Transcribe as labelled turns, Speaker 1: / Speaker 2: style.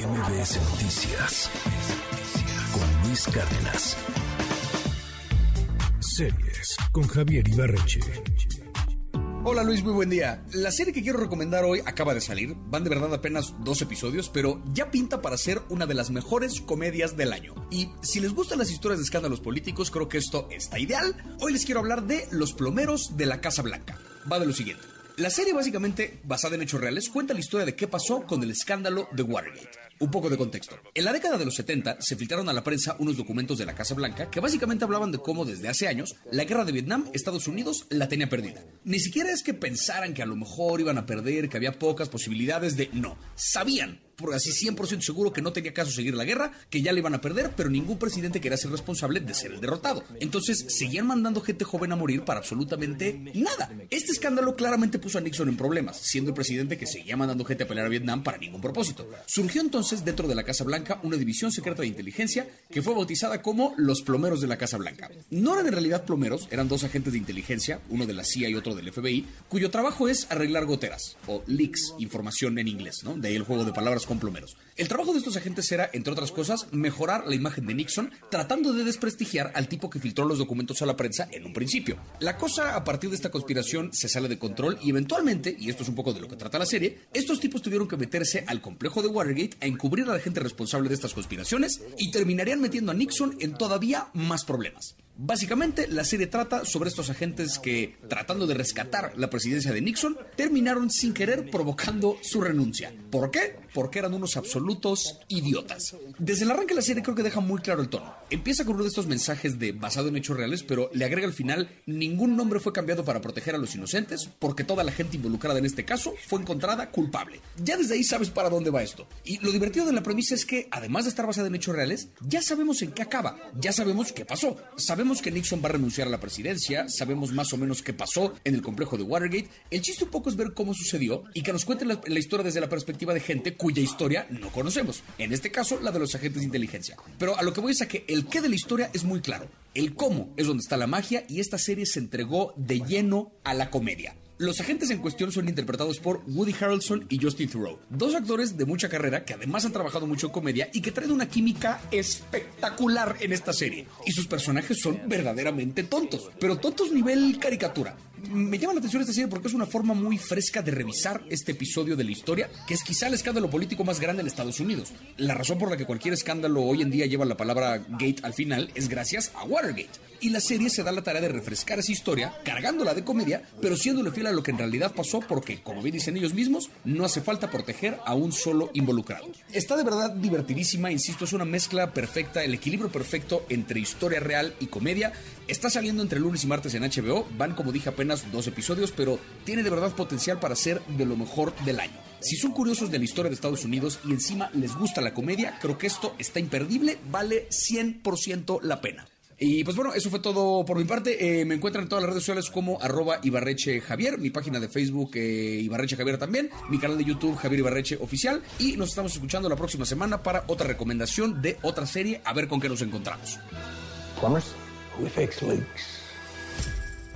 Speaker 1: MBS Noticias con Luis Cárdenas. Series con Javier Ibarreche.
Speaker 2: Hola Luis, muy buen día. La serie que quiero recomendar hoy acaba de salir. Van de verdad apenas dos episodios, pero ya pinta para ser una de las mejores comedias del año. Y si les gustan las historias de escándalos políticos, creo que esto está ideal. Hoy les quiero hablar de Los plomeros de la Casa Blanca. Va de lo siguiente. La serie, básicamente basada en hechos reales, cuenta la historia de qué pasó con el escándalo de Watergate. Un poco de contexto. En la década de los 70 se filtraron a la prensa unos documentos de la Casa Blanca que básicamente hablaban de cómo desde hace años la guerra de Vietnam Estados Unidos la tenía perdida. Ni siquiera es que pensaran que a lo mejor iban a perder, que había pocas posibilidades de... No, sabían por así 100% seguro que no tenía caso seguir la guerra, que ya le iban a perder, pero ningún presidente quería ser responsable de ser el derrotado. Entonces seguían mandando gente joven a morir para absolutamente nada. Este escándalo claramente puso a Nixon en problemas, siendo el presidente que seguía mandando gente a pelear a Vietnam para ningún propósito. Surgió entonces dentro de la Casa Blanca una división secreta de inteligencia que fue bautizada como los plomeros de la Casa Blanca. No eran en realidad plomeros, eran dos agentes de inteligencia, uno de la CIA y otro del FBI, cuyo trabajo es arreglar goteras, o leaks, información en inglés, ¿no? De ahí el juego de palabras El trabajo de estos agentes era, entre otras cosas, mejorar la imagen de Nixon, tratando de desprestigiar al tipo que filtró los documentos a la prensa en un principio. La cosa a partir de esta conspiración se sale de control y eventualmente, y esto es un poco de lo que trata la serie, estos tipos tuvieron que meterse al complejo de Watergate a encubrir a la gente responsable de estas conspiraciones y terminarían metiendo a Nixon en todavía más problemas. Básicamente, la serie trata sobre estos agentes que, tratando de rescatar la presidencia de Nixon, terminaron sin querer provocando su renuncia. ¿Por qué? Porque eran unos absolutos idiotas. Desde el arranque de la serie creo que deja muy claro el tono. Empieza con uno de estos mensajes de basado en hechos reales, pero le agrega al final, ningún nombre fue cambiado para proteger a los inocentes, porque toda la gente involucrada en este caso fue encontrada culpable. Ya desde ahí sabes para dónde va esto. Y lo divertido de la premisa es que, además de estar basada en hechos reales, ya sabemos en qué acaba, ya sabemos qué pasó, sabemos que Nixon va a renunciar a la presidencia, sabemos más o menos qué pasó en el complejo de Watergate. El chiste un poco es ver cómo sucedió y que nos cuenten la, la historia desde la perspectiva de gente cuya historia no conocemos. En este caso, la de los agentes de inteligencia. Pero a lo que voy es a que el qué de la historia es muy claro. El cómo es donde está la magia y esta serie se entregó de lleno a la comedia. Los agentes en cuestión son interpretados por Woody Harrelson y Justin Theroux, dos actores de mucha carrera que además han trabajado mucho en comedia y que traen una química espectacular en esta serie. Y sus personajes son verdaderamente tontos, pero tontos nivel caricatura. Me llama la atención esta serie porque es una forma muy fresca de revisar este episodio de la historia, que es quizá el escándalo político más grande en Estados Unidos. La razón por la que cualquier escándalo hoy en día lleva la palabra gate al final es gracias a Watergate. Y la serie se da la tarea de refrescar esa historia, cargándola de comedia, pero siéndole fiel a lo que en realidad pasó porque, como bien dicen ellos mismos, no hace falta proteger a un solo involucrado. Está de verdad divertidísima, insisto, es una mezcla perfecta, el equilibrio perfecto entre historia real y comedia. Está saliendo entre lunes y martes en HBO, van como dije apenas dos episodios, pero tiene de verdad potencial para ser de lo mejor del año. Si son curiosos de la historia de Estados Unidos y encima les gusta la comedia, creo que esto está imperdible, vale 100% la pena. Y pues bueno, eso fue todo por mi parte. Eh, me encuentran en todas las redes sociales como arroba Ibarreche Javier, mi página de Facebook eh, Ibarreche Javier también, mi canal de YouTube Javier Ibarreche Oficial. Y nos estamos escuchando la próxima semana para otra recomendación de otra serie, a ver con qué nos encontramos.
Speaker 3: Plumbers? Who fix leaks?